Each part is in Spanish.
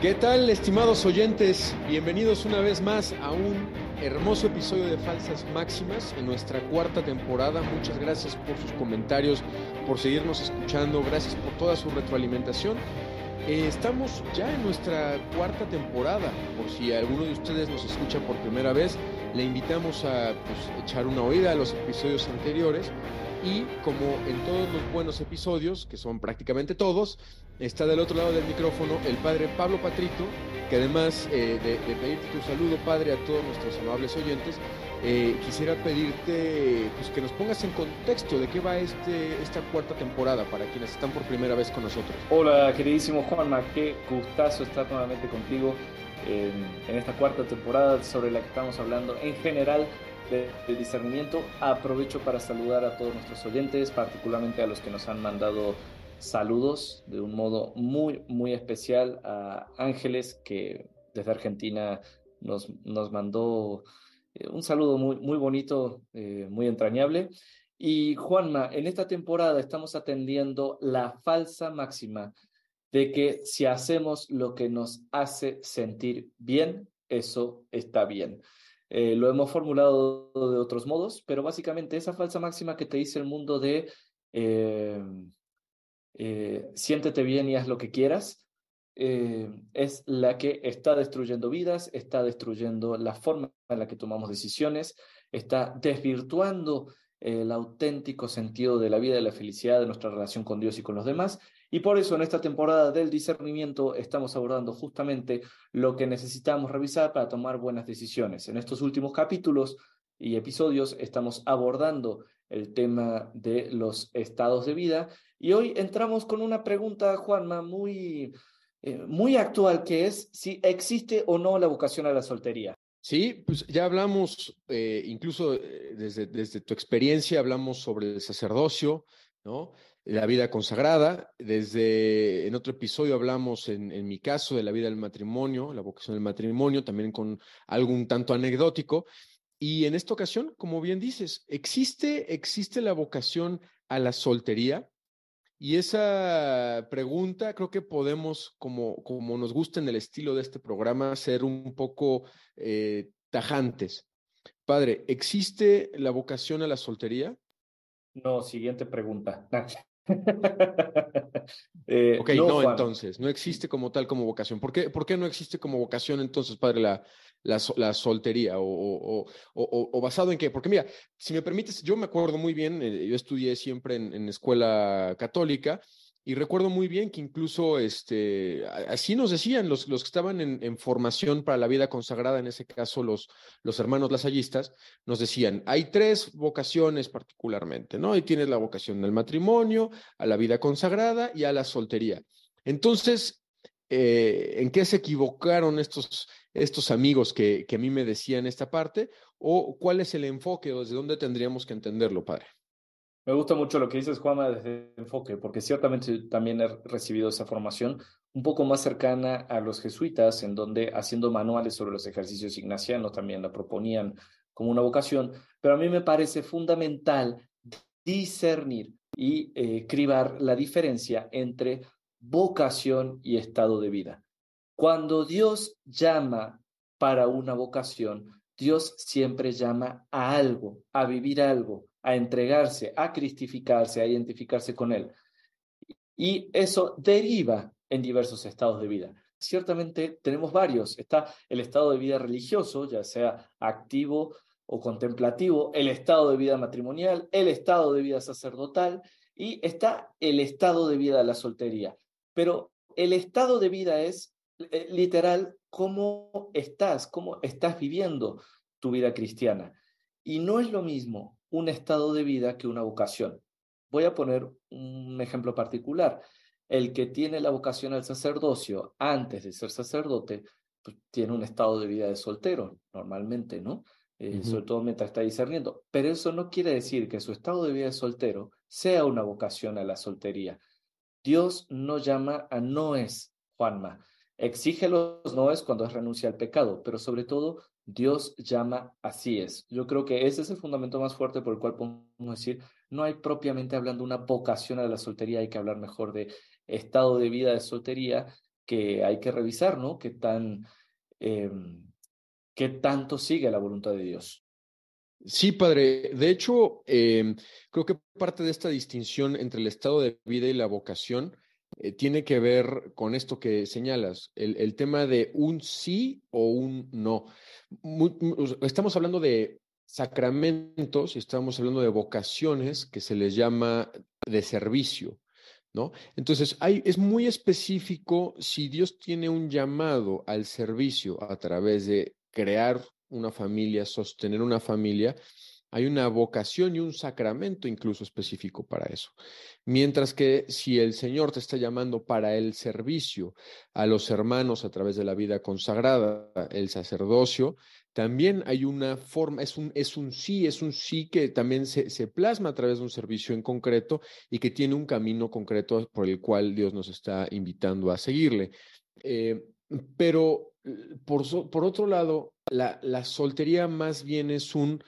¿Qué tal, estimados oyentes? Bienvenidos una vez más a un hermoso episodio de Falsas Máximas en nuestra cuarta temporada. Muchas gracias por sus comentarios, por seguirnos escuchando, gracias por toda su retroalimentación. Eh, estamos ya en nuestra cuarta temporada, por si alguno de ustedes nos escucha por primera vez, le invitamos a pues, echar una oída a los episodios anteriores y como en todos los buenos episodios, que son prácticamente todos, está del otro lado del micrófono el padre Pablo Patrito, que además eh, de, pedirte tu saludo, padre, a todos nuestros amables oyentes, eh, quisiera pedirte pues, que nos pongas en contexto de qué va este, esta cuarta temporada para quienes están por primera vez con nosotros. Hola, queridísimo Juanma, qué gustazo estar nuevamente contigo en, en esta cuarta temporada sobre la que estamos hablando en general de, discernimiento. Aprovecho para saludar a todos nuestros oyentes, particularmente a los que nos han mandado saludos de un modo muy, muy especial a Ángeles, que desde Argentina nos, nos mandó eh, un saludo muy, muy bonito, eh, muy entrañable. Y Juanma, en esta temporada estamos atendiendo la falsa máxima de que si hacemos lo que nos hace sentir bien, eso está bien. Eh, lo hemos formulado de otros modos, pero básicamente esa falsa máxima que te dice el mundo de eh, eh, siéntete bien y haz lo que quieras, es la que está destruyendo vidas, está destruyendo la forma en la que tomamos decisiones, está desvirtuando el auténtico sentido de la vida y la felicidad de nuestra relación con Dios y con los demás y por eso en esta temporada del discernimiento estamos abordando justamente lo que necesitamos revisar para tomar buenas decisiones. En estos últimos capítulos y episodios estamos abordando el tema de los estados de vida y hoy entramos con una pregunta, Juanma, muy, eh, muy actual, que es si existe o no la vocación a la soltería. Sí, pues ya hablamos, eh, incluso eh, desde, desde tu experiencia, hablamos sobre el sacerdocio, ¿no? la vida consagrada. Desde en otro episodio hablamos, en, en, mi caso, de la vida del matrimonio, la vocación del matrimonio, también con algo un tanto anecdótico. Y en esta ocasión, como bien dices, existe, existe la vocación a la soltería. Y esa pregunta creo que podemos, como, como nos gusta en el estilo de este programa, ser un poco eh, tajantes. Padre, ¿existe la vocación a la soltería? No, siguiente pregunta. eh, ok, no, entonces, no existe como tal como vocación. ¿Por qué, por qué no existe como vocación entonces, padre, la, la, la soltería? O, o, o, o, basado en qué? Porque mira, si me permites, yo me acuerdo muy bien, eh, yo estudié siempre en, en escuela católica y recuerdo muy bien que incluso este, así nos decían los, los que estaban en, formación para la vida consagrada, en ese caso los, los hermanos lasallistas, nos decían, hay tres vocaciones particularmente, ¿no? Y tienes la vocación del matrimonio, a la vida consagrada y a la soltería. Entonces, eh, ¿en qué se equivocaron estos, estos amigos que, que a mí me decían esta parte? ¿O cuál es el enfoque o desde dónde tendríamos que entenderlo, padre? Me gusta mucho lo que dices, Juanma, desde enfoque, porque ciertamente también he recibido esa formación un poco más cercana a los jesuitas, en donde haciendo manuales sobre los ejercicios ignacianos también la proponían como una vocación, pero a mí me parece fundamental discernir y eh, cribar la diferencia entre vocación y estado de vida. Cuando Dios llama para una vocación, Dios siempre llama a algo, a vivir algo, a entregarse, a cristificarse, a identificarse con Él. Y eso deriva en diversos estados de vida. Ciertamente tenemos varios. Está el estado de vida religioso, ya sea activo o contemplativo, el estado de vida matrimonial, el estado de vida sacerdotal y está el estado de vida de la soltería. Pero el estado de vida es eh, literal cómo estás, cómo estás viviendo tu vida cristiana. Y no es lo mismo un estado de vida que una vocación. Voy a poner un ejemplo particular. El que tiene la vocación al sacerdocio antes de ser sacerdote, pues, tiene un estado de vida de soltero, normalmente, ¿no? Eh, sobre todo mientras está discerniendo. Pero eso no quiere decir que su estado de vida de soltero sea una vocación a la soltería. Dios no llama a noes, Juanma. Exige los noes cuando es renuncia al pecado, pero sobre todo Dios llama así es. Yo creo que ese es el fundamento más fuerte por el cual podemos decir, no hay propiamente hablando una vocación a la soltería, hay que hablar mejor de estado de vida de soltería que hay que revisar, ¿no? ¿Qué, tan, em, tanto sigue la voluntad de Dios? Sí, padre. De hecho, em, creo que parte de esta distinción entre el estado de vida y la vocación eh, tiene que ver con esto que señalas, el, tema de un sí o un no. estamos hablando de sacramentos y estamos hablando de vocaciones que se les llama de servicio. ¿No? Entonces, es muy específico si Dios tiene un llamado al servicio a través de crear una familia, sostener una familia, hay una vocación y un sacramento incluso específico para eso. Mientras que si el Señor te está llamando para el servicio a los hermanos a través de la vida consagrada, el sacerdocio, también hay una forma, es un, es un sí, es un sí que también se, se, plasma a través de un servicio en concreto y que tiene un camino concreto por el cual Dios nos está invitando a seguirle. Eh, pero por, por otro lado, la, la soltería más bien es un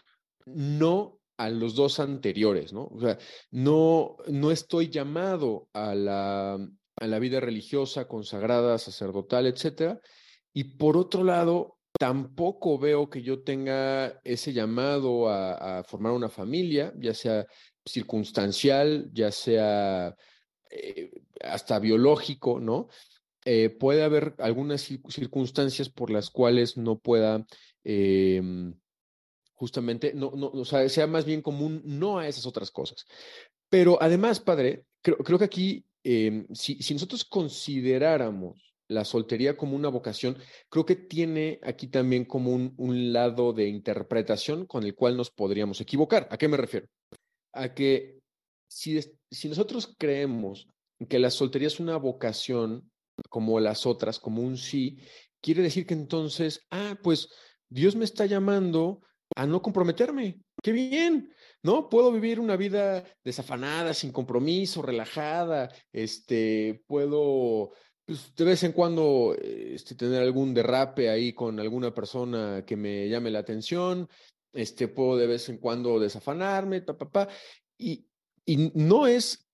no a los dos anteriores, ¿no? O sea, no, no estoy llamado a la, a la vida religiosa, consagrada, sacerdotal, etcétera. Y por otro lado, tampoco veo que yo tenga ese llamado a, formar una familia, ya sea circunstancial, ya sea eh, hasta biológico, ¿no? Eh, puede haber algunas circunstancias por las cuales no pueda em, justamente, no, no, sea más bien común no a esas otras cosas. Pero además, padre, creo, creo que aquí, em, si, si nosotros consideráramos la soltería como una vocación, creo que tiene aquí también como un, un, lado de interpretación con el cual nos podríamos equivocar. ¿A qué me refiero? A que si, si nosotros creemos que la soltería es una vocación como las otras, como un sí, quiere decir que entonces, ah, pues Dios me está llamando a no comprometerme. ¡Qué bien! ¿No? Puedo vivir una vida desafanada, sin compromiso, relajada, este, puedo pues, de vez en cuando este, tener algún derrape ahí con alguna persona que me llame la atención, este, puedo de vez en cuando desafanarme, pa, pa, pa, y, y no es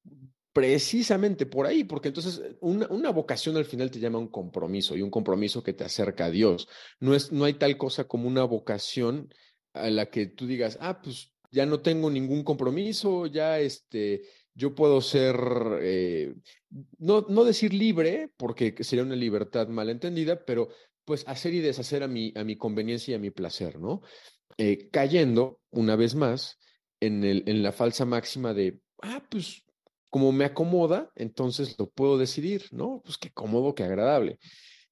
precisamente por ahí, porque entonces una, una, vocación al final te llama un compromiso y un compromiso que te acerca a Dios. No, es, no hay tal cosa como una vocación a la que tú digas, ah, pues ya no tengo ningún compromiso, ya este, yo puedo ser, eh, no, no decir libre, porque sería una libertad malentendida, pero pues hacer y deshacer a mi, a mi conveniencia y a mi placer, ¿no? Eh, cayendo, una vez más, en, el, en la falsa máxima de, ah, pues como me acomoda, entonces lo puedo decidir, ¿no? Pues qué cómodo, qué agradable.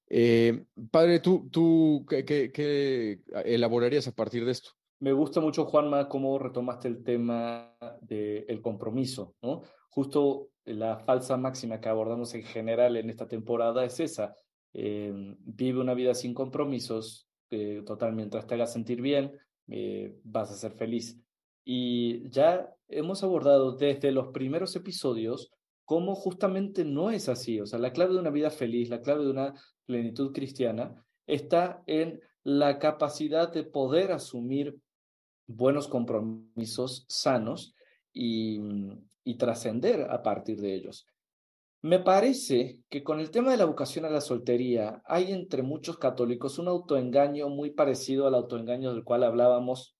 Eh, padre, ¿tú, tú qué, qué, elaborarías a partir de esto? Me gusta mucho, Juanma, cómo retomaste el tema del compromiso, ¿no? Justo la falsa máxima que abordamos en general en esta temporada es esa. Eh, vive una vida sin compromisos, eh, total, mientras te haga sentir bien, vas a ser feliz. Y ya hemos abordado desde los primeros episodios cómo justamente no es así. O sea, la clave de una vida feliz, la clave de una plenitud cristiana, está en la capacidad de poder asumir buenos compromisos sanos y, y trascender a partir de ellos. Me parece que con el tema de la vocación a la soltería hay entre muchos católicos un autoengaño muy parecido al autoengaño del cual hablábamos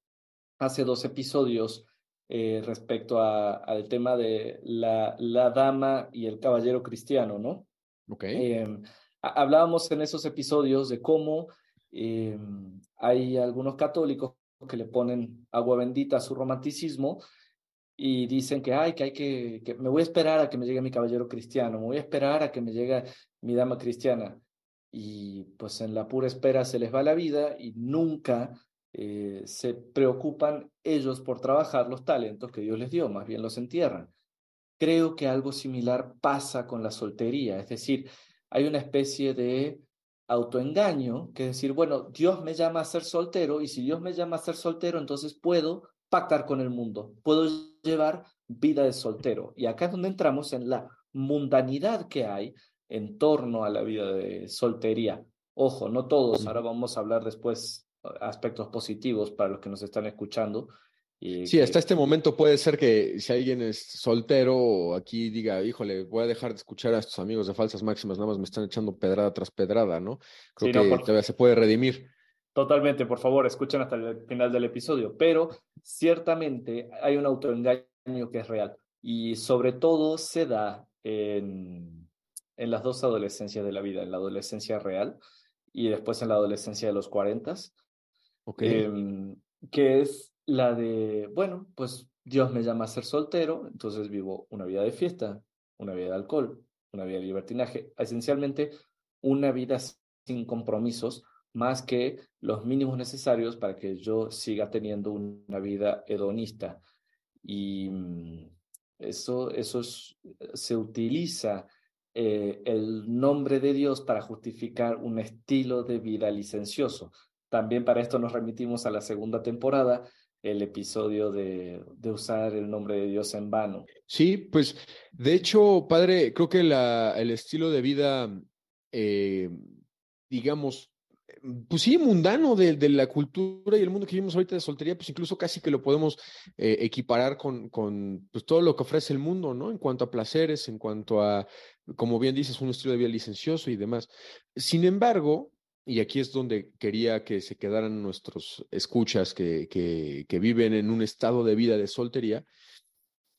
hace dos episodios eh, respecto al tema de la, la, dama y el caballero cristiano, ¿no? Ok. Em, hablábamos en esos episodios de cómo em, hay algunos católicos que le ponen agua bendita a su romanticismo y dicen que, ay, que hay que, que me voy a esperar a que me llegue mi caballero cristiano, me voy a esperar a que me llegue mi dama cristiana. Y pues en la pura espera se les va la vida y nunca eh, se preocupan ellos por trabajar los talentos que Dios les dio, más bien los entierran. Creo que algo similar pasa con la soltería, es decir, hay una especie de autoengaño, que es decir, bueno, Dios me llama a ser soltero y si Dios me llama a ser soltero, entonces puedo pactar con el mundo, puedo llevar vida de soltero. Y acá es donde entramos en la mundanidad que hay en torno a la vida de soltería. Ojo, no todos, ahora vamos a hablar después aspectos positivos para los que nos están escuchando, sí, hasta este momento puede ser que si alguien es soltero aquí diga, híjole, voy a dejar de escuchar a estos amigos de falsas máximas, nada más me están echando pedrada tras pedrada, ¿no? Creo que todavía se puede redimir. Totalmente, por favor, escuchen hasta el final del episodio, pero ciertamente hay un autoengaño que es real y sobre todo se da en, en las dos adolescencias de la vida, en la adolescencia real y después en la adolescencia de los cuarentas, em, que es la de, bueno, pues Dios me llama a ser soltero, entonces vivo una vida de fiesta, una vida de alcohol, una vida de libertinaje, esencialmente una vida sin compromisos más que los mínimos necesarios para que yo siga teniendo una vida hedonista. Y mm, eso, eso se utiliza eh, el nombre de Dios para justificar un estilo de vida licencioso. También para esto nos remitimos a la segunda temporada, el episodio de, de, usar el nombre de Dios en vano. Sí, pues de hecho, padre, creo que la, el estilo de vida, eh, digamos, pues sí, mundano de, la cultura y el mundo que vivimos ahorita de soltería, pues incluso casi que lo podemos eh, equiparar con, con pues, todo lo que ofrece el mundo, ¿no? En cuanto a placeres, en cuanto a, como bien dices, un estilo de vida licencioso y demás. Sin embargo, y aquí es donde quería que se quedaran nuestros escuchas que, que, viven en un estado de vida de soltería,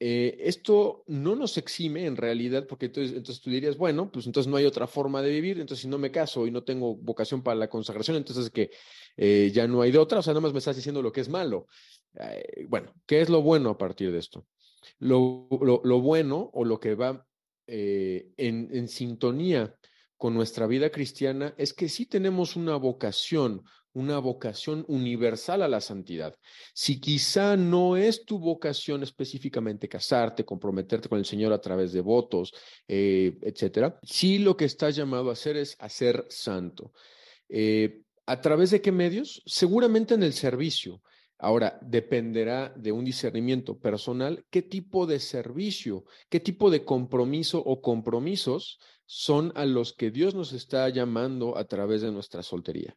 eh, esto no nos exime en realidad, porque entonces, entonces tú dirías, bueno, pues entonces no hay otra forma de vivir, entonces si no me caso y no tengo vocación para la consagración, entonces que eh, ya no hay de otra, o sea, nada más me estás diciendo lo que es malo. Eh, bueno, ¿qué es lo bueno a partir de esto? Lo, lo, lo bueno o lo que va en, en sintonía con nuestra vida cristiana es que sí tenemos una vocación, una vocación universal a la santidad. Si quizá no es tu vocación específicamente casarte, comprometerte con el Señor a través de votos, eh, etcétera, sí lo que estás llamado a hacer es hacer santo. Eh, ¿A través de qué medios? Seguramente en el servicio. Ahora, dependerá de un discernimiento personal qué tipo de servicio, qué tipo de compromiso o compromisos son a los que Dios nos está llamando a través de nuestra soltería.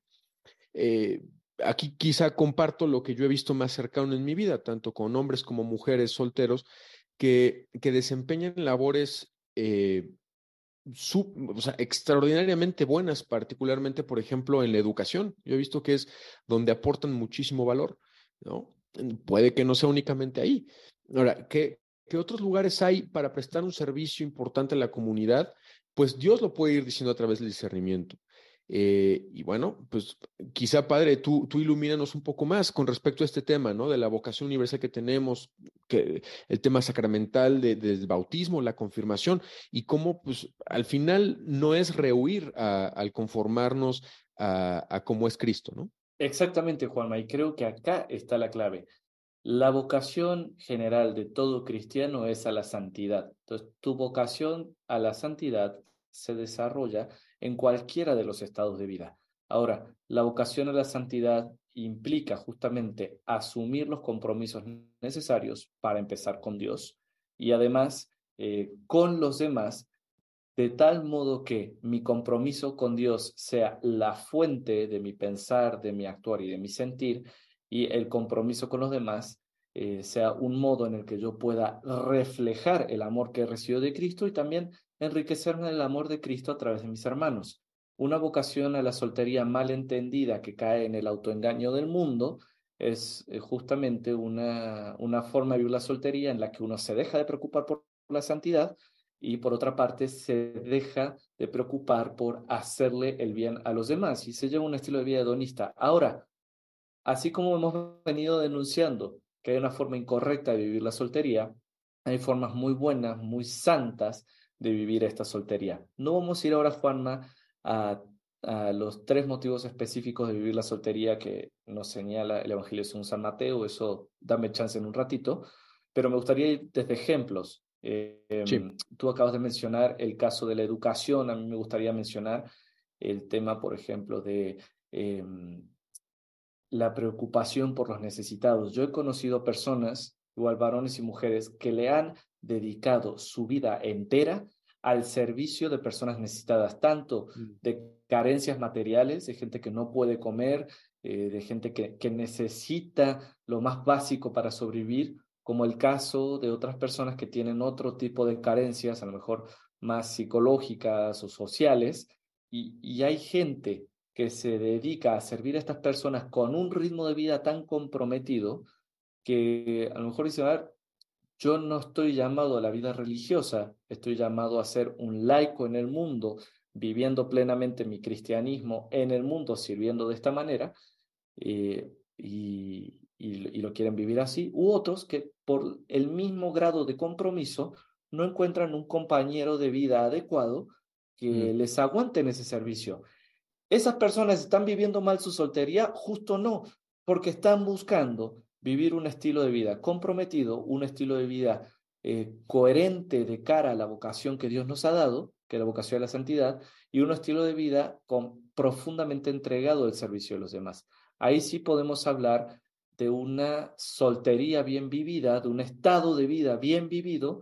Eh, aquí quizá comparto lo que yo he visto más cercano en mi vida, tanto con hombres como mujeres solteros, que, que desempeñan labores eh, extraordinariamente buenas, particularmente, por ejemplo, en la educación. Yo he visto que es donde aportan muchísimo valor, ¿no? Puede que no sea únicamente ahí. Ahora, ¿qué, ¿qué otros lugares hay para prestar un servicio importante a la comunidad? Pues Dios lo puede ir diciendo a través del discernimiento. Eh, y bueno, pues quizá, padre, tú, tú ilumínanos un poco más con respecto a este tema, ¿no? De la vocación universal que tenemos, que, el tema sacramental del bautismo, la confirmación, y cómo, pues, al final no es rehuir al conformarnos a, a cómo es Cristo, ¿no? Exactamente, Juanma, y creo que acá está la clave. La vocación general de todo cristiano es a la santidad. Entonces, tu vocación a la santidad se desarrolla en cualquiera de los estados de vida. Ahora, la vocación a la santidad implica justamente asumir los compromisos necesarios para empezar con Dios y además eh, con los demás, de tal modo que mi compromiso con Dios sea la fuente de mi pensar, de mi actuar y de mi sentir, y el compromiso con los demás eh, sea un modo en el que yo pueda reflejar el amor que he recibido de Cristo y también enriquecerme del amor de Cristo a través de mis hermanos. Una vocación a la soltería mal entendida que cae en el autoengaño del mundo es eh, justamente una, una forma de vivir la soltería en la que uno se deja de preocupar por la santidad y por otra parte se deja de preocupar por hacerle el bien a los demás y se lleva un estilo de vida hedonista. Ahora, así como hemos venido denunciando que hay una forma incorrecta de vivir la soltería, hay formas muy buenas, muy santas de vivir esta soltería. No vamos a ir ahora, Juanma, a, a los tres motivos específicos de vivir la soltería que nos señala el Evangelio según San Mateo, eso dame chance en un ratito, pero me gustaría ir desde ejemplos. Em, tú acabas de mencionar el caso de la educación, a mí me gustaría mencionar el tema, por ejemplo, de em, la preocupación por los necesitados. Yo he conocido personas, igual varones y mujeres, que le han dedicado su vida entera al servicio de personas necesitadas, tanto mm. de carencias materiales, de gente que no puede comer, eh, de gente que, que necesita lo más básico para sobrevivir, como el caso de otras personas que tienen otro tipo de carencias, a lo mejor más psicológicas o sociales, y, y hay gente que se dedica a servir a estas personas con un ritmo de vida tan comprometido que a lo mejor dice, a ver, yo no estoy llamado a la vida religiosa, estoy llamado a ser un laico en el mundo, viviendo plenamente mi cristianismo en el mundo, sirviendo de esta manera, eh, y, y, lo quieren vivir así, u otros que por el mismo grado de compromiso no encuentran un compañero de vida adecuado que mm. les aguante en ese servicio. ¿Esas personas están viviendo mal su soltería? Justo no, porque están buscando vivir un estilo de vida comprometido, un estilo de vida eh, coherente de cara a la vocación que Dios nos ha dado, que es la vocación de la santidad, y un estilo de vida profundamente entregado al servicio de los demás. Ahí sí podemos hablar de una soltería bien vivida, de un estado de vida bien vivido,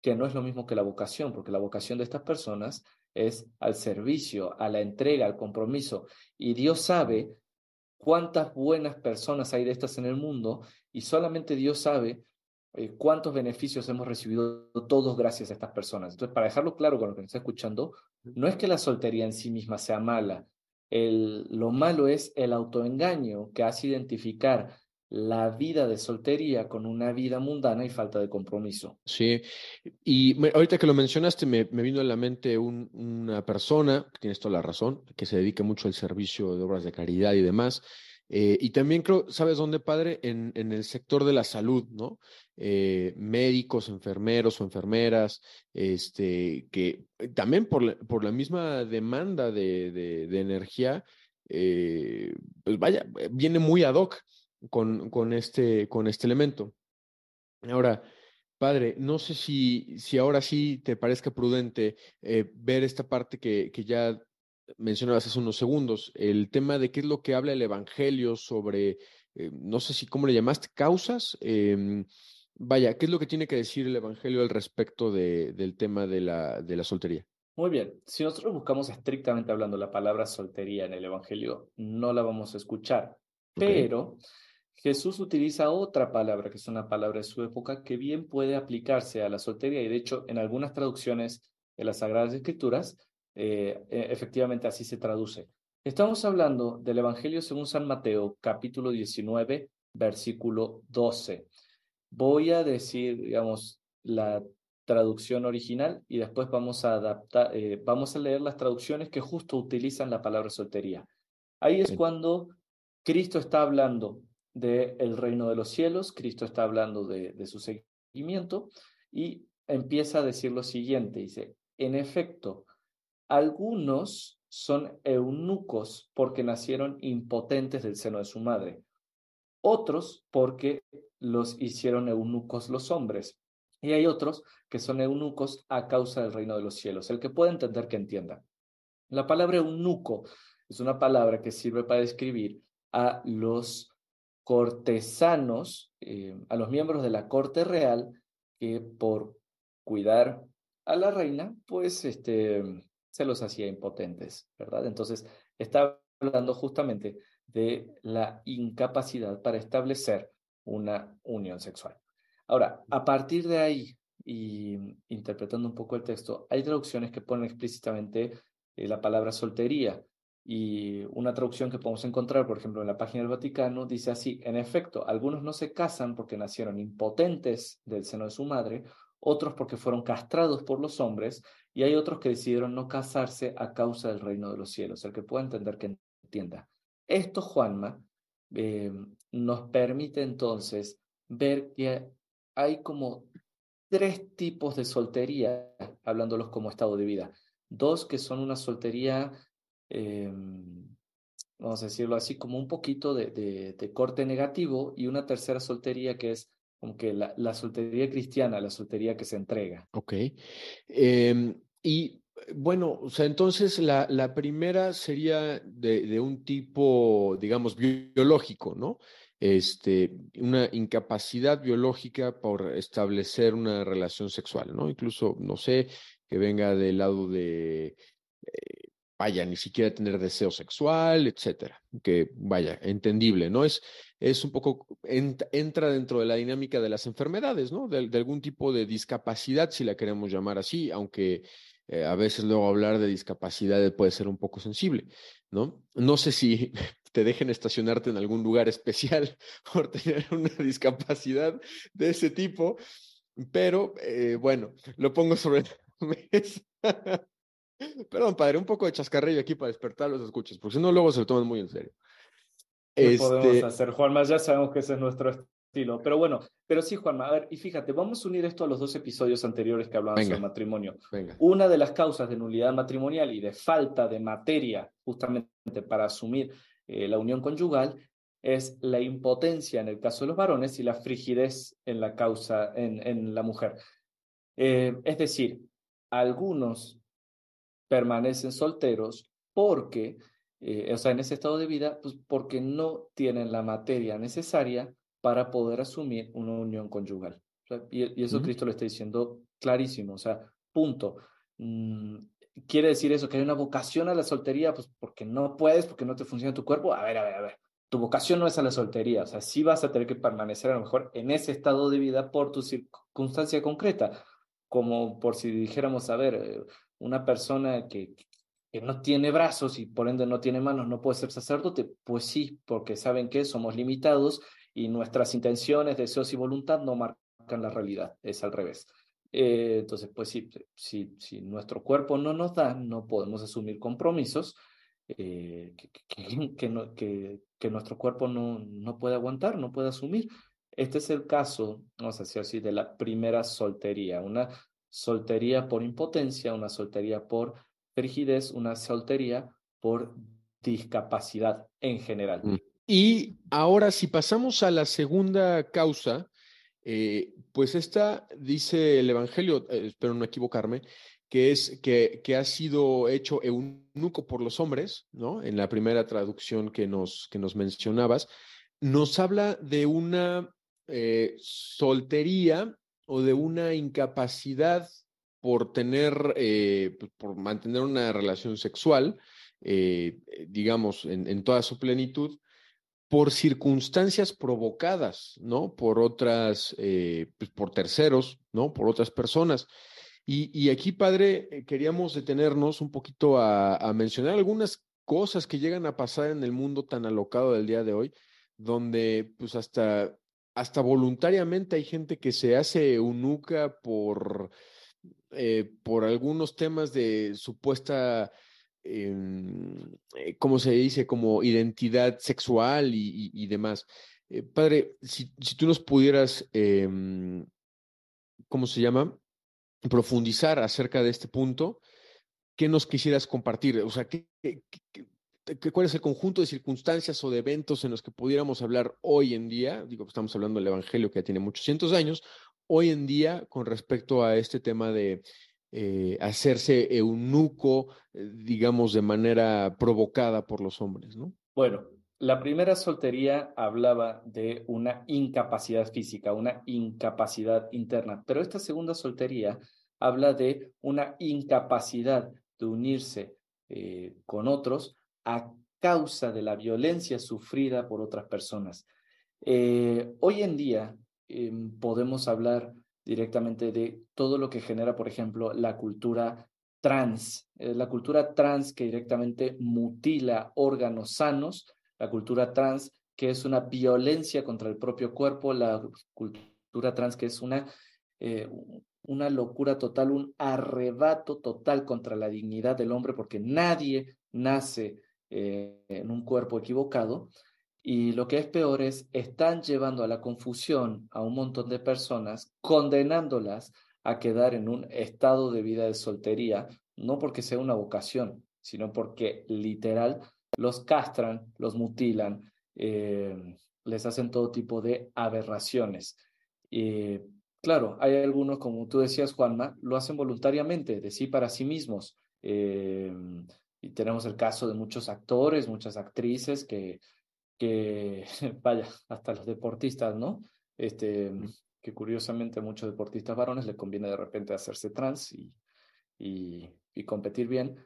que no es lo mismo que la vocación, porque la vocación de estas personas es al servicio, a la entrega, al compromiso. Y Dios sabe cuántas buenas personas hay de estas en el mundo y solamente Dios sabe eh, cuántos beneficios hemos recibido todos gracias a estas personas. Entonces, para dejarlo claro con lo que nos está escuchando, no es que la soltería en sí misma sea mala. El, lo malo es el autoengaño que hace identificar la vida de soltería con una vida mundana y falta de compromiso. Sí, y ahorita que lo mencionaste, me, vino a la mente una persona, tienes toda la razón, que se dedica mucho al servicio de obras de caridad y demás. Eh, y también creo, ¿sabes dónde, padre? En, el sector de la salud, ¿no? Eh, médicos, enfermeros o enfermeras, este, que eh, también por la, por la misma demanda de, de, energía, pues vaya, viene muy ad hoc con, con, este, con este elemento. Ahora, padre, no sé si, si ahora sí te parezca prudente eh, ver esta parte que, que ya mencionabas hace unos segundos, el tema de qué es lo que habla el Evangelio sobre, eh, no sé si cómo le llamaste, causas. Em, vaya, ¿qué es lo que tiene que decir el Evangelio al respecto de, del tema de la, de la soltería? Muy bien, si nosotros buscamos estrictamente hablando la palabra soltería en el Evangelio, no la vamos a escuchar, pero Jesús utiliza otra palabra, que es una palabra de su época, que bien puede aplicarse a la soltería y de hecho en algunas traducciones de las Sagradas Escrituras, eh, e, efectivamente así se traduce. Estamos hablando del Evangelio según San Mateo, capítulo 19, versículo 12. Voy a decir, digamos, la traducción original y después vamos a adaptar, eh, vamos a leer las traducciones que justo utilizan la palabra soltería. Ahí es cuando Cristo está hablando del reino de los cielos, Cristo está hablando de, de su seguimiento y empieza a decir lo siguiente, dice, en efecto, algunos son eunucos porque nacieron impotentes del seno de su madre, otros porque los hicieron eunucos los hombres, y hay otros que son eunucos a causa del reino de los cielos. El que pueda entender, que entienda. La palabra eunuco es una palabra que sirve para describir a los cortesanos, eh, a los miembros de la corte real, que por cuidar a la reina, pues este, se los hacía impotentes, ¿verdad? Entonces, está hablando justamente de la incapacidad para establecer una unión sexual. Ahora, a partir de ahí, y interpretando un poco el texto, hay traducciones que ponen explícitamente eh, la palabra soltería, y una traducción que podemos encontrar, por ejemplo, en la página del Vaticano, dice así, en efecto, algunos no se casan porque nacieron impotentes del seno de su madre, otros porque fueron castrados por los hombres, y hay otros que decidieron no casarse a causa del reino de los cielos. El que pueda entender, que entienda. Esto, Juanma, eh, nos permite entonces ver que hay como tres tipos de soltería, hablándolos como estado de vida. Dos que son una soltería Em, vamos a decirlo así, como un poquito de, corte negativo y una tercera soltería que es como que la, soltería cristiana, la soltería que se entrega. Ok. Em, y bueno, o sea, entonces la, primera sería de, de, un tipo, digamos, biológico, ¿no? Este, una incapacidad biológica por establecer una relación sexual, ¿no? Incluso, no sé, que venga del lado de vaya, ni siquiera tener deseo sexual, etcétera. Que vaya, entendible, ¿no? Es, es un poco, entra dentro de la dinámica de las enfermedades, ¿no? De, algún tipo de discapacidad, si la queremos llamar así, aunque eh, a veces luego hablar de discapacidad puede ser un poco sensible, ¿no? No sé si te dejen estacionarte en algún lugar especial por tener una discapacidad de ese tipo, pero eh, bueno, lo pongo sobre. Perdón, padre, un poco de chascarrillo aquí para despertar los escuchas, porque si no, luego se lo toman muy en serio. ¿Qué podemos este hacer, Juanma? Ya sabemos que ese es nuestro estilo. Pero bueno, pero sí, Juanma, a ver, y fíjate, vamos a unir esto a los dos episodios anteriores que hablábamos del matrimonio. Venga. Una de las causas de nulidad matrimonial y de falta de materia justamente para asumir eh, la unión conyugal es la impotencia en el caso de los varones y la frigidez en la causa en, en la mujer. Eh, es decir, algunos permanecen solteros porque, eh, o sea, en ese estado de vida, pues porque no tienen la materia necesaria para poder asumir una unión conyugal. y, eso Cristo lo está diciendo clarísimo, o sea, punto. Mm, ¿Quiere decir eso que hay una vocación a la soltería? Pues porque no puedes, porque no te funciona tu cuerpo. A ver, a ver, a ver. Tu vocación no es a la soltería, o sea, sí vas a tener que permanecer a lo mejor en ese estado de vida por tu circunstancia concreta, como por si dijéramos, a ver, eh, una persona que, no tiene brazos y por ende no tiene manos no puede ser sacerdote? Pues sí, porque saben que somos limitados y nuestras intenciones, deseos y voluntad no marcan la realidad, es al revés. Eh, entonces, pues sí, si, si nuestro cuerpo no nos da, no podemos asumir compromisos eh, que, que, nuestro cuerpo no, no puede aguantar, no puede asumir. Este es el caso, vamos a decir así, de la primera soltería, una soltería por impotencia, una soltería por frigidez, una soltería por discapacidad en general. Mm. Y ahora, si pasamos a la segunda causa, eh, pues esta dice el Evangelio, eh, espero no equivocarme, que es que, que, ha sido hecho eunuco por los hombres, ¿no? En la primera traducción que nos, que nos mencionabas, nos habla de una eh, soltería o de una incapacidad por tener, eh, por mantener una relación sexual, eh, digamos, en, toda su plenitud, por circunstancias provocadas, ¿no? Por otras, eh, pues, por terceros, ¿no? Por otras personas. Y, aquí, padre, queríamos detenernos un poquito a, a mencionar algunas cosas que llegan a pasar en el mundo tan alocado del día de hoy, donde pues hasta hasta voluntariamente hay gente que se hace eunuca por, eh, por algunos temas de supuesta, em, eh, ¿cómo se dice? Como identidad sexual y, demás. Eh, padre, si, tú nos pudieras, em, ¿cómo se llama? Profundizar acerca de este punto, ¿qué nos quisieras compartir? O sea, ¿qué, qué, cuál es el conjunto de circunstancias o de eventos en los que pudiéramos hablar hoy en día, digo, estamos hablando del Evangelio que ya tiene muchos cientos de años, hoy en día con respecto a este tema de eh, hacerse eunuco, eh, digamos, de manera provocada por los hombres, ¿no? Bueno, la primera soltería hablaba de una incapacidad física, una incapacidad interna, pero esta segunda soltería habla de una incapacidad de unirse eh, con otros a causa de la violencia sufrida por otras personas. Eh, hoy en día em, podemos hablar directamente de todo lo que genera, por ejemplo, la cultura trans, eh, la cultura trans que directamente mutila órganos sanos, la cultura trans que es una violencia contra el propio cuerpo, la cultura trans que es una, eh, una locura total, un arrebato total contra la dignidad del hombre, porque nadie nace eh, en un cuerpo equivocado. Y lo que es peor es, están llevando a la confusión a un montón de personas, condenándolas a quedar en un estado de vida de soltería, no porque sea una vocación, sino porque literal los castran, los mutilan, eh, les hacen todo tipo de aberraciones. Y claro, hay algunos, como tú decías, Juanma, lo hacen voluntariamente, de sí para sí mismos. Eh, y tenemos el caso de muchos actores, muchas actrices que, que vaya, hasta los deportistas, ¿no? Este, que curiosamente a muchos deportistas varones les conviene de repente hacerse trans y, y, y competir bien,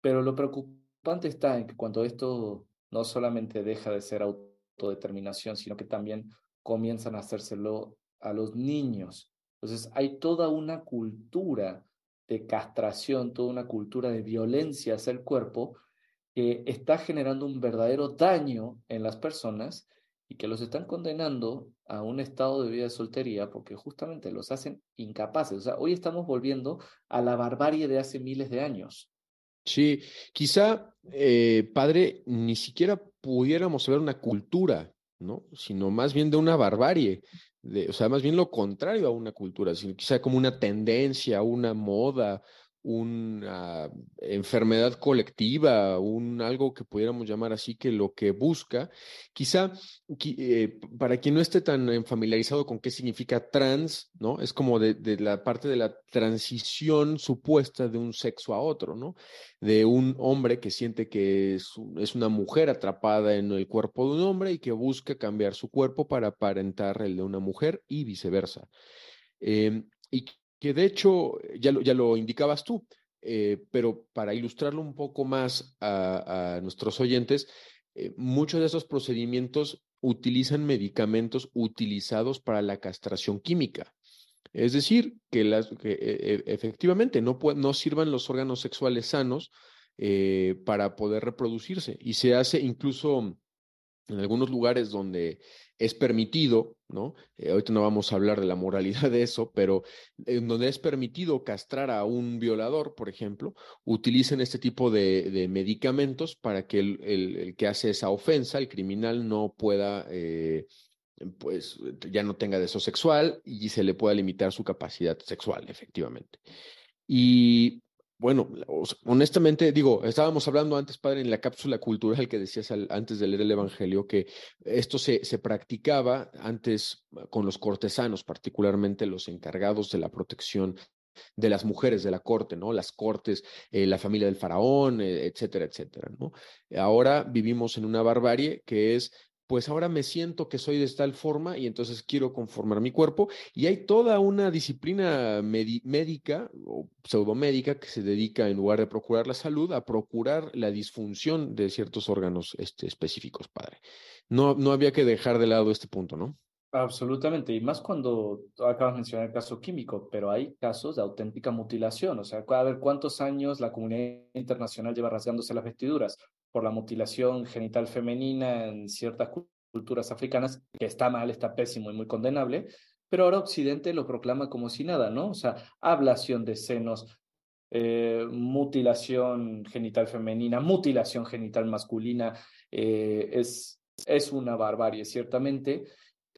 Pero lo preocupante está en que cuando esto no solamente deja de ser autodeterminación, sino que también comienzan a hacérselo a los niños. Entonces hay toda una cultura de castración, toda una cultura de violencia hacia el cuerpo que está generando un verdadero daño en las personas y que los están condenando a un estado de vida de soltería porque justamente los hacen incapaces. O sea, hoy estamos volviendo a la barbarie de hace miles de años. Sí, quizá, eh, padre, ni siquiera pudiéramos ver una cultura, ¿no? Sino más bien de una barbarie, de, o sea, más bien lo contrario a una cultura, sino quizá como una tendencia, una moda, una enfermedad colectiva, un algo que pudiéramos llamar así, que lo que busca, quizá eh, para quien no esté tan familiarizado con qué significa trans, ¿no? Es como de, la parte de la transición supuesta de un sexo a otro, ¿no? De un hombre que siente que es, una mujer atrapada en el cuerpo de un hombre y que busca cambiar su cuerpo para aparentar el de una mujer y viceversa. Em, y que de hecho ya lo, ya lo indicabas tú, eh, pero para ilustrarlo un poco más a, nuestros oyentes, eh, muchos de esos procedimientos utilizan medicamentos utilizados para la castración química. Es decir, que, las, que e, e, efectivamente no, no sirvan los órganos sexuales sanos eh, para poder reproducirse y se hace incluso en algunos lugares donde es permitido, ¿no? Eh, ahorita no vamos a hablar de la moralidad de eso, pero en donde es permitido castrar a un violador, por ejemplo, utilicen este tipo de, medicamentos para que el, que hace esa ofensa, el criminal, no pueda, eh, pues, ya no tenga deseo sexual y se le pueda limitar su capacidad sexual, efectivamente. Y bueno, honestamente, digo, estábamos hablando antes, padre, en la cápsula cultural que decías antes de leer el Evangelio, que esto se, se, practicaba antes con los cortesanos, particularmente los encargados de la protección de las mujeres de la corte, ¿no? Las cortes, eh, la familia del faraón, eh, etcétera, etcétera, ¿no? Ahora vivimos en una barbarie que es pues ahora me siento que soy de tal forma y entonces quiero conformar mi cuerpo. Y hay toda una disciplina médica o pseudomédica que se dedica, en lugar de procurar la salud, a procurar la disfunción de ciertos órganos este, específicos, padre. No, no había que dejar de lado este punto, ¿no? Absolutamente, y más cuando acabas de mencionar el caso químico, pero hay casos de auténtica mutilación, o sea, a ver cuántos años la comunidad internacional lleva rasgándose las vestiduras por la mutilación genital femenina en ciertas culturas africanas, que está mal, está pésimo y muy condenable, pero ahora Occidente lo proclama como si nada, ¿no? O sea, ablación de senos, eh, mutilación genital femenina, mutilación genital masculina, eh, es, es una barbarie, ciertamente.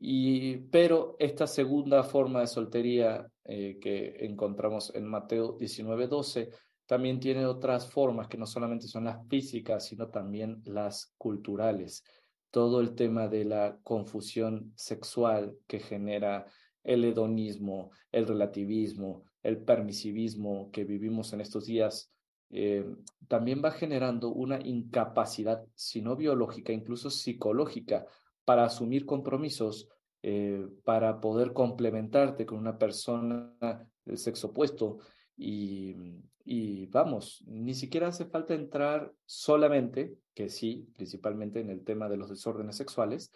Y, pero esta segunda forma de soltería eh, que encontramos en Mateo 19:12 también tiene otras formas que no solamente son las físicas, sino también las culturales. Todo el tema de la confusión sexual que genera el hedonismo, el relativismo, el permisivismo que vivimos en estos días, eh, también va generando una incapacidad, si no biológica, incluso psicológica, para asumir compromisos, eh, para poder complementarte con una persona del sexo opuesto. Y, y, vamos, ni siquiera hace falta entrar solamente, que sí, principalmente en el tema de los desórdenes sexuales,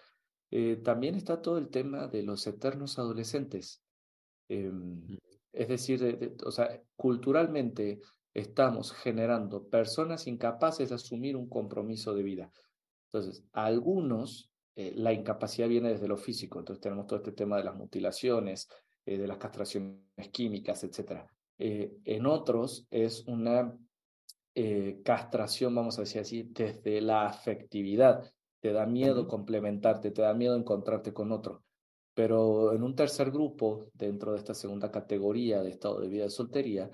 eh, también está todo el tema de los eternos adolescentes. Em, es decir, o sea, culturalmente estamos generando personas incapaces de asumir un compromiso de vida. Entonces, algunos eh, la incapacidad viene desde lo físico. Entonces tenemos todo este tema de las mutilaciones, eh, de las castraciones químicas, etc. Eh, en otros es una castración, vamos a decir así, desde la afectividad. Te da miedo complementarte, te da miedo encontrarte con otro. Pero en un tercer grupo, dentro de esta segunda categoría de estado de vida de soltería,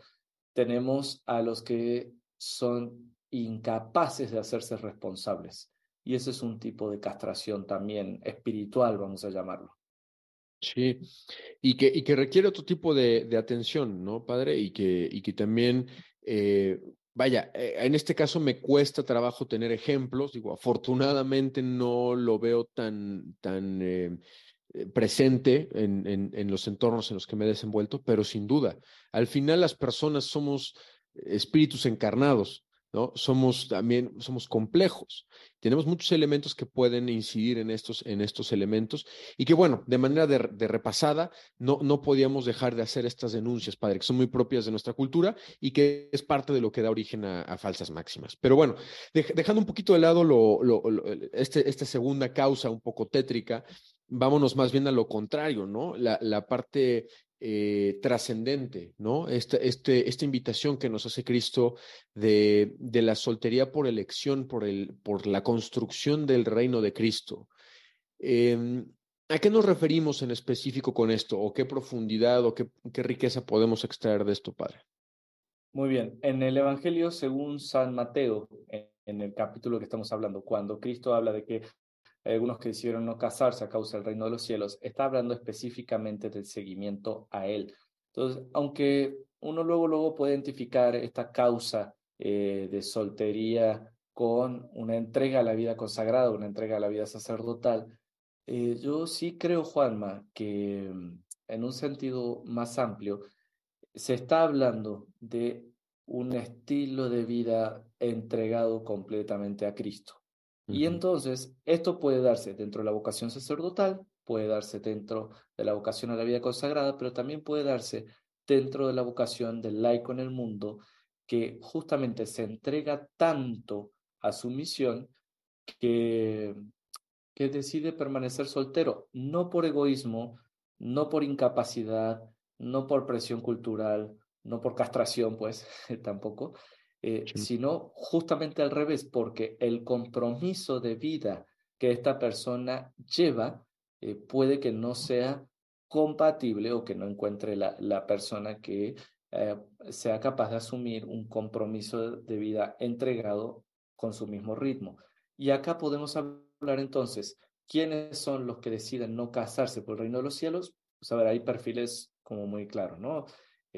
tenemos a los que son incapaces de hacerse responsables y ese es un tipo de castración también espiritual, vamos a llamarlo. Sí, y que, y que requiere otro tipo de, de atención, ¿no, padre? Y que, y que también, eh, vaya, eh, en este caso me cuesta trabajo tener ejemplos, digo, afortunadamente no lo veo tan, tan eh, presente en, en, en los entornos en los que me he desenvuelto, pero sin duda, al final las personas somos espíritus encarnados Somos también, somos complejos. Tenemos muchos elementos que pueden incidir en estos, en estos elementos y que, bueno, de manera de, repasada, no, no podíamos dejar de hacer estas denuncias, padre, que son muy propias de nuestra cultura y que es parte de lo que da origen a, falsas máximas. Pero bueno, dejando un poquito de lado lo, este, esta segunda causa un poco tétrica, vámonos más bien a lo contrario, ¿no? La, la parte eh, trascendente, ¿no? Esta, este, esta invitación que nos hace Cristo de, de, la soltería por elección, por, el, por la construcción del reino de Cristo. Em, ¿A qué nos referimos en específico con esto? ¿O qué profundidad o qué, qué riqueza podemos extraer de esto, Padre? Muy bien. En el Evangelio según San Mateo, en el capítulo que estamos hablando, cuando Cristo habla de que hay algunos que decidieron no casarse a causa del reino de los cielos, está hablando específicamente del seguimiento a Él. Entonces, aunque uno luego, luego puede identificar esta causa eh, de soltería con una entrega a la vida consagrada, una entrega a la vida sacerdotal, eh, yo sí creo, Juanma, que mm, en un sentido más amplio, se está hablando de un estilo de vida entregado completamente a Cristo. Y entonces, esto puede darse dentro de la vocación sacerdotal, puede darse dentro de la vocación a la vida consagrada, pero también puede darse dentro de la vocación del laico en el mundo, que justamente se entrega tanto a su misión que, que decide permanecer soltero, no por egoísmo, no por incapacidad, no por presión cultural, no por castración, pues tampoco, eh, sino justamente al revés, porque el compromiso de vida que esta persona lleva eh, puede que no sea compatible o que no encuentre la, la persona que eh, sea capaz de asumir un compromiso de vida entregado con su mismo ritmo. Y acá podemos hablar entonces, ¿quiénes son los que deciden no casarse por el reino de los cielos? Pues a ver, hay perfiles como muy claros, ¿no?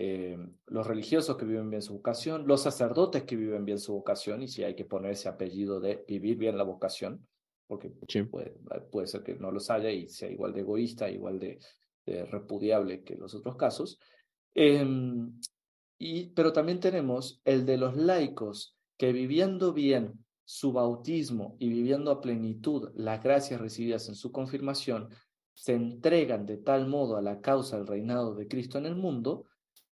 Eh, los religiosos que viven bien su vocación, los sacerdotes que viven bien su vocación, y si hay que poner ese apellido de vivir bien la vocación, porque puede, puede, ser que no los haya y sea igual de egoísta, igual de, repudiable que los otros casos. Em, y, pero también tenemos el de los laicos que viviendo bien su bautismo y viviendo a plenitud las gracias recibidas en su confirmación, se entregan de tal modo a la causa del reinado de Cristo en el mundo,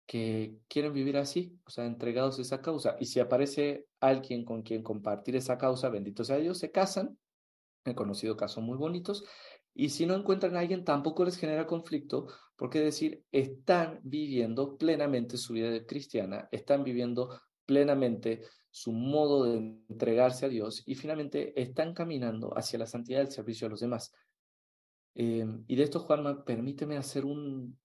que quieren vivir así, o sea, entregados a esa causa. Y si aparece alguien con quien compartir esa causa, bendito sea Dios, se casan. He conocido casos muy bonitos. Y si no encuentran a alguien, tampoco les genera conflicto, porque decir, están viviendo plenamente su vida cristiana, están viviendo plenamente su modo de entregarse a Dios y finalmente están caminando hacia la santidad del servicio a los demás. Em, y de esto, Juanma, permíteme hacer un,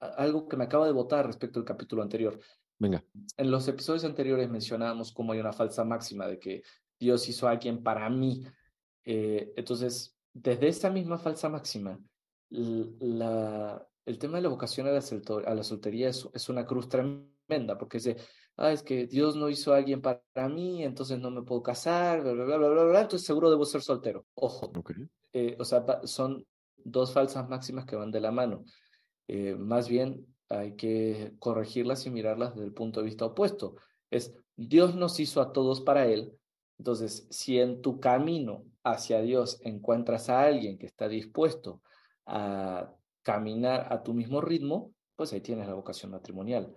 algo que me acaba de votar respecto al capítulo anterior. Venga. En los episodios anteriores mencionábamos cómo hay una falsa máxima de que Dios hizo a alguien para mí. Eh, entonces, desde esa misma falsa máxima, la, el tema de la vocación a la, a la soltería es, es, una cruz tremenda, porque es de, ah, es que Dios no hizo a alguien para mí, entonces no me puedo casar, bla, bla, bla, bla, bla, entonces seguro debo ser soltero. Ojo. Eh, o sea, son dos falsas máximas que van de la mano. Eh, más bien hay que corregirlas y mirarlas desde el punto de vista opuesto. Es, Dios nos hizo a todos para Él. Entonces, si en tu camino hacia Dios encuentras a alguien que está dispuesto a caminar a tu mismo ritmo, pues ahí tienes la vocación matrimonial.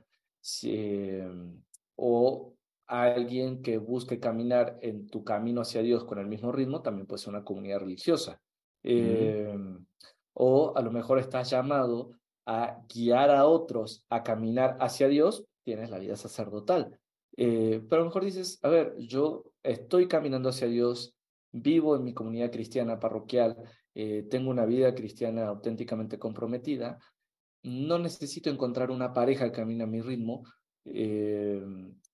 Em, o alguien que busque caminar en tu camino hacia Dios con el mismo ritmo, también puede ser una comunidad religiosa. Em, o a lo mejor estás llamado a guiar a otros a caminar hacia Dios, tienes la vida sacerdotal. Eh, pero a lo mejor dices, a ver, yo estoy caminando hacia Dios, vivo en mi comunidad cristiana parroquial, eh, tengo una vida cristiana auténticamente comprometida, no necesito encontrar una pareja que camine a mi ritmo, eh,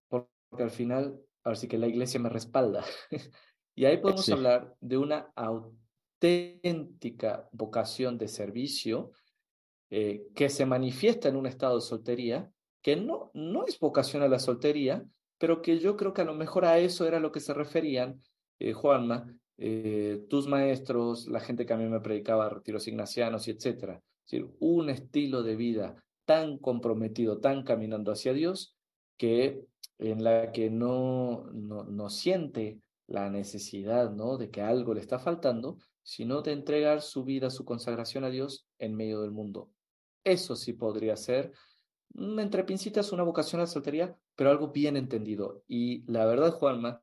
porque al final, ahora sí que la iglesia me respalda. y ahí podemos hablar de una auténtica vocación de servicio eh, que se manifiesta en un estado de soltería, que no, no es vocación a la soltería, pero que yo creo que a lo mejor a eso era lo que se referían, eh, Juanma, eh, tus maestros, la gente que a mí me predicaba retiros ignacianos y etcétera. Es decir, un estilo de vida tan comprometido, tan caminando hacia Dios, que en la que no, no, no siente la necesidad ¿no? de que algo le está faltando, sino de entregar su vida, su consagración a Dios en medio del mundo. Eso sí podría ser, mm, entre pincitas, una vocación a la soltería, pero algo bien entendido. Y la verdad, Juanma,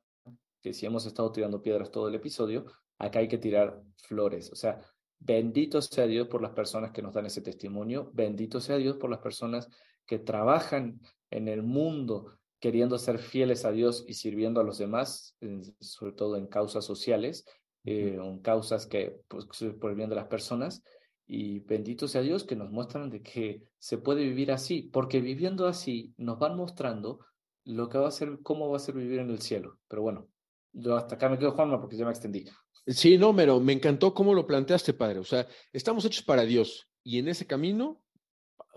que si hemos estado tirando piedras todo el episodio, acá hay que tirar flores. O sea, bendito sea Dios por las personas que nos dan ese testimonio, bendito sea Dios por las personas que trabajan en el mundo queriendo ser fieles a Dios y sirviendo a los demás, sobre todo en causas sociales, eh, en causas que, pues, por el bien de las personas. Y bendito sea Dios que nos muestran de que se puede vivir así, porque viviendo así nos van mostrando lo que va a ser, cómo va a ser vivir en el cielo. Pero bueno, yo hasta acá me quedo, Juanma, porque ya me extendí. Sí, no, pero me encantó cómo lo planteaste, padre. O sea, estamos hechos para Dios y en ese camino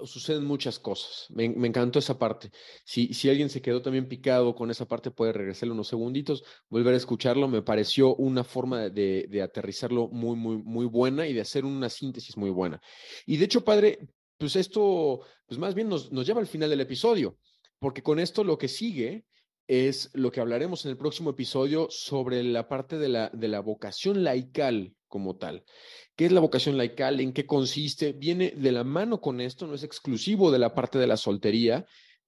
suceden muchas cosas. Me, encantó esa parte. Si, si alguien se quedó también picado con esa parte, puede regresarle unos segunditos, volver a escucharlo. Me pareció una forma de, de, aterrizarlo muy, muy, muy buena y de hacer una síntesis muy buena. Y de hecho, padre, pues esto, pues más bien nos, nos lleva al final del episodio, porque con esto lo que sigue es lo que hablaremos en el próximo episodio sobre la parte de la, de la vocación laical como tal. ¿Qué es la vocación laical? ¿En qué consiste? Viene de la mano con esto, no es exclusivo de la parte de la soltería,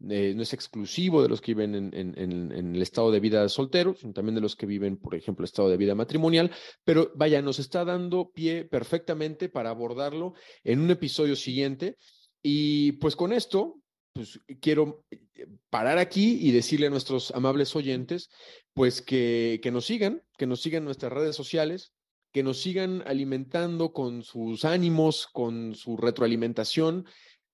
eh, no es exclusivo de los que viven en, el estado de vida soltero, sino también de los que viven, por ejemplo, estado de vida matrimonial, pero vaya, nos está dando pie perfectamente para abordarlo en un episodio siguiente. Y pues con esto, pues quiero eh, parar aquí y decirle a nuestros amables oyentes, pues que, que nos sigan, que nos sigan en nuestras redes sociales, que nos sigan alimentando con sus ánimos, con su retroalimentación,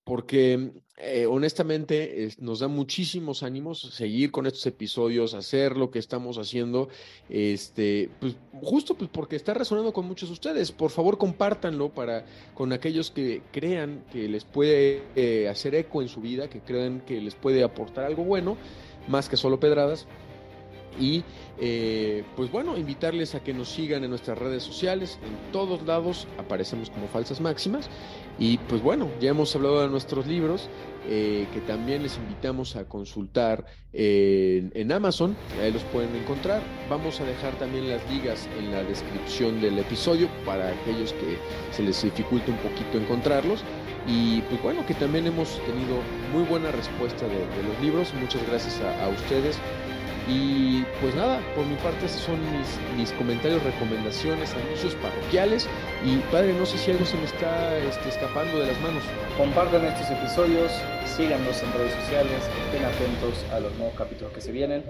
porque eh, honestamente nos da muchísimos ánimos seguir con estos episodios, hacer lo que estamos haciendo, este, pues justo pues, porque está resonando con muchos de ustedes. Por favor, compártanlo para con aquellos que crean que les puede eh, hacer eco en su vida, que crean que les puede aportar algo bueno, más que solo pedradas. Y eh, pues bueno, invitarles a que nos sigan en nuestras redes sociales, en todos lados aparecemos como falsas máximas. Y pues bueno, ya hemos hablado de nuestros libros, eh, que también les invitamos a consultar en, Amazon, ahí los pueden encontrar. Vamos a dejar también las ligas en la descripción del episodio para aquellos que se les dificulte un poquito encontrarlos. Y pues bueno, que también hemos tenido muy buena respuesta de, los libros. Muchas gracias a ustedes y pues nada, por mi parte esos son mis, mis comentarios, recomendaciones, anuncios parroquiales. Y padre, no sé si algo se me está este, escapando de las manos. Compartan estos episodios, síganos en redes sociales, estén atentos a los nuevos capítulos que se vienen.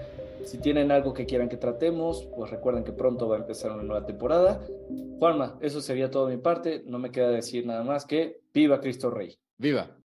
Si tienen algo que quieran que tratemos, pues recuerden que pronto va a empezar una nueva temporada. Juanma, eso sería todo de mi parte. No me queda decir nada más que viva Cristo Rey. Viva.